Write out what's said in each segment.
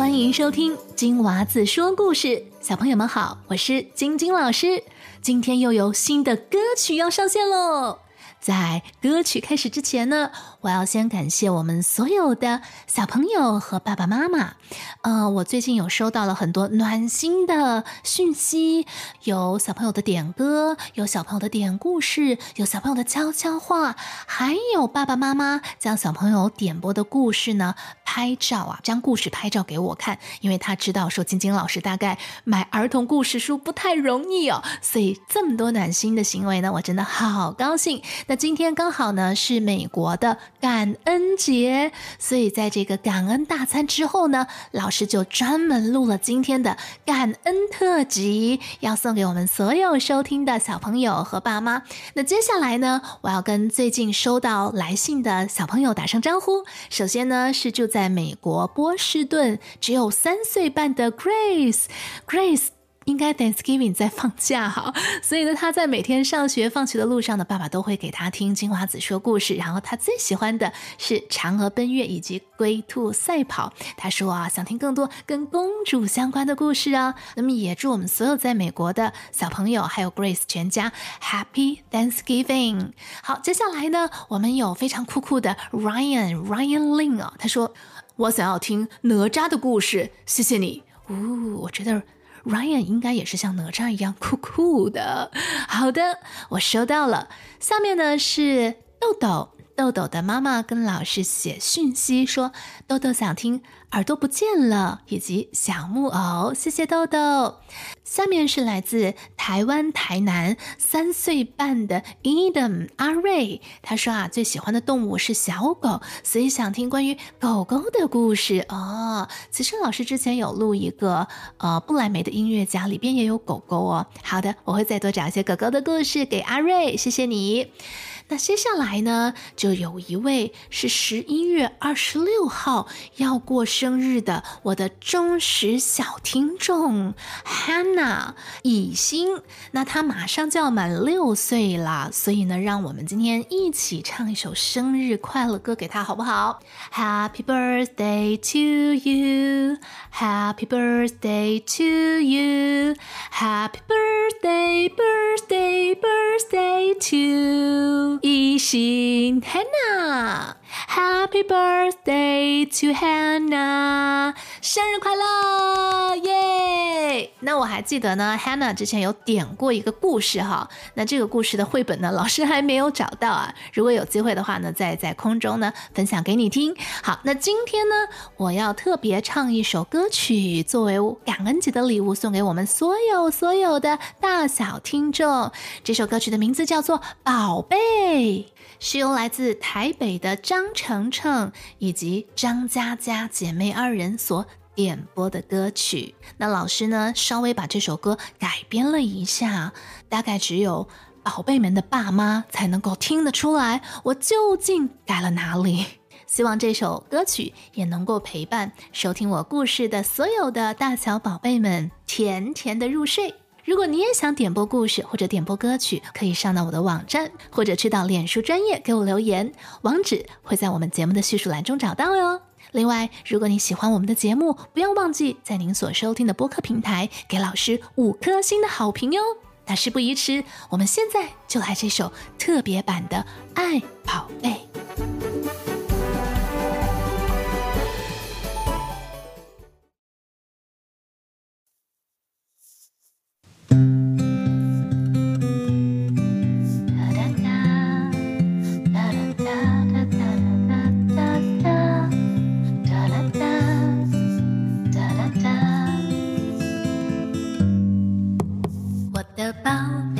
欢迎收听金娃子说故事。小朋友们好，我是晶晶老师。今天又有新的歌曲要上线喽！在歌曲开始之前呢，我要先感谢我们所有的小朋友和爸爸妈妈。呃，我最近有收到了很多暖心的讯息，有小朋友的点歌，有小朋友的点故事，有小朋友的悄悄话，还有爸爸妈妈将小朋友点播的故事呢拍照啊，将故事拍照给我看，因为他知道说晶晶老师大概买儿童故事书不太容易哦，所以这么多暖心的行为呢，我真的好高兴。那今天刚好呢是美国的感恩节，所以在这个感恩大餐之后呢，老师就专门录了今天的感恩特辑，要送给我们所有收听的小朋友和爸妈。那接下来呢，我要跟最近收到来信的小朋友打声招呼。首先呢是住在美国波士顿，只有三岁半的 Grace，Grace。应该 Thanksgiving 在放假哈，所以呢，他在每天上学放学的路上呢，爸爸都会给他听金华子说故事。然后他最喜欢的是《嫦娥奔月》以及《龟兔赛跑》。他说啊，想听更多跟公主相关的故事啊。那么也祝我们所有在美国的小朋友还有 Grace 全家 Happy Thanksgiving。好，接下来呢，我们有非常酷酷的 Ryan Ryan Ling 啊，他说我想要听哪吒的故事，谢谢你。呜，我觉得。Ryan 应该也是像哪吒一样酷酷的。好的，我收到了。下面呢是豆豆。豆豆的妈妈跟老师写讯息说：“豆豆想听耳朵不见了，以及小木偶。”谢谢豆豆。下面是来自台湾台南三岁半的 Eden 阿瑞，他说啊，最喜欢的动物是小狗，所以想听关于狗狗的故事哦。其实老师之前有录一个呃不来梅的音乐家，里边也有狗狗哦。好的，我会再多找一些狗狗的故事给阿瑞，谢谢你。那接下来呢，就有一位是十一月二十六号要过生日的我的忠实小听众 Hannah 以心。那他马上就要满六岁了，所以呢，让我们今天一起唱一首生日快乐歌给他，好不好？Happy birthday to you, Happy birthday to you, Happy birthday, birthday, birthday to. 一心 Hannah，Happy birthday to Hannah，生日快乐，耶！那我还记得呢，Hannah 之前有点过一个故事哈，那这个故事的绘本呢，老师还没有找到啊。如果有机会的话呢，再在空中呢分享给你听。好，那今天呢，我要特别唱一首歌曲，作为感恩节的礼物送给我们所有所有的大小听众。这首歌曲的名字叫做《宝贝》。是由来自台北的张程程以及张嘉佳姐妹二人所点播的歌曲。那老师呢，稍微把这首歌改编了一下，大概只有宝贝们的爸妈才能够听得出来，我究竟改了哪里。希望这首歌曲也能够陪伴收听我故事的所有的大小宝贝们，甜甜的入睡。如果你也想点播故事或者点播歌曲，可以上到我的网站，或者去到脸书专业给我留言，网址会在我们节目的叙述栏中找到哟。另外，如果你喜欢我们的节目，不要忘记在您所收听的播客平台给老师五颗星的好评哟。那事不宜迟，我们现在就来这首特别版的《爱宝贝》。的宝贝。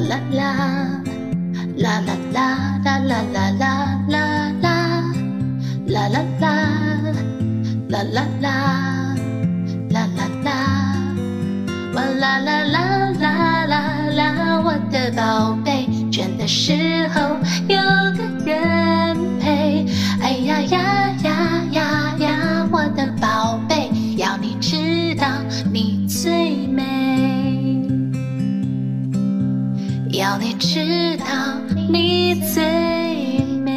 啦啦啦，啦啦啦啦啦啦啦啦啦，啦啦啦。啦啦啦，啦啦啦，哇啦啦啦啦啦啦，我的宝贝，真的是要你知道你最美。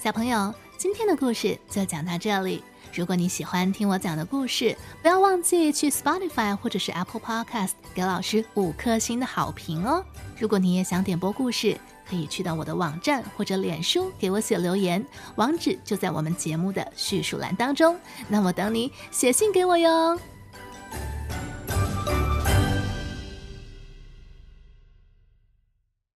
小朋友，今天的故事就讲到这里。如果你喜欢听我讲的故事，不要忘记去 Spotify 或者是 Apple Podcast 给老师五颗星的好评哦。如果你也想点播故事，可以去到我的网站或者脸书给我写留言，网址就在我们节目的叙述栏当中。那我等你写信给我哟。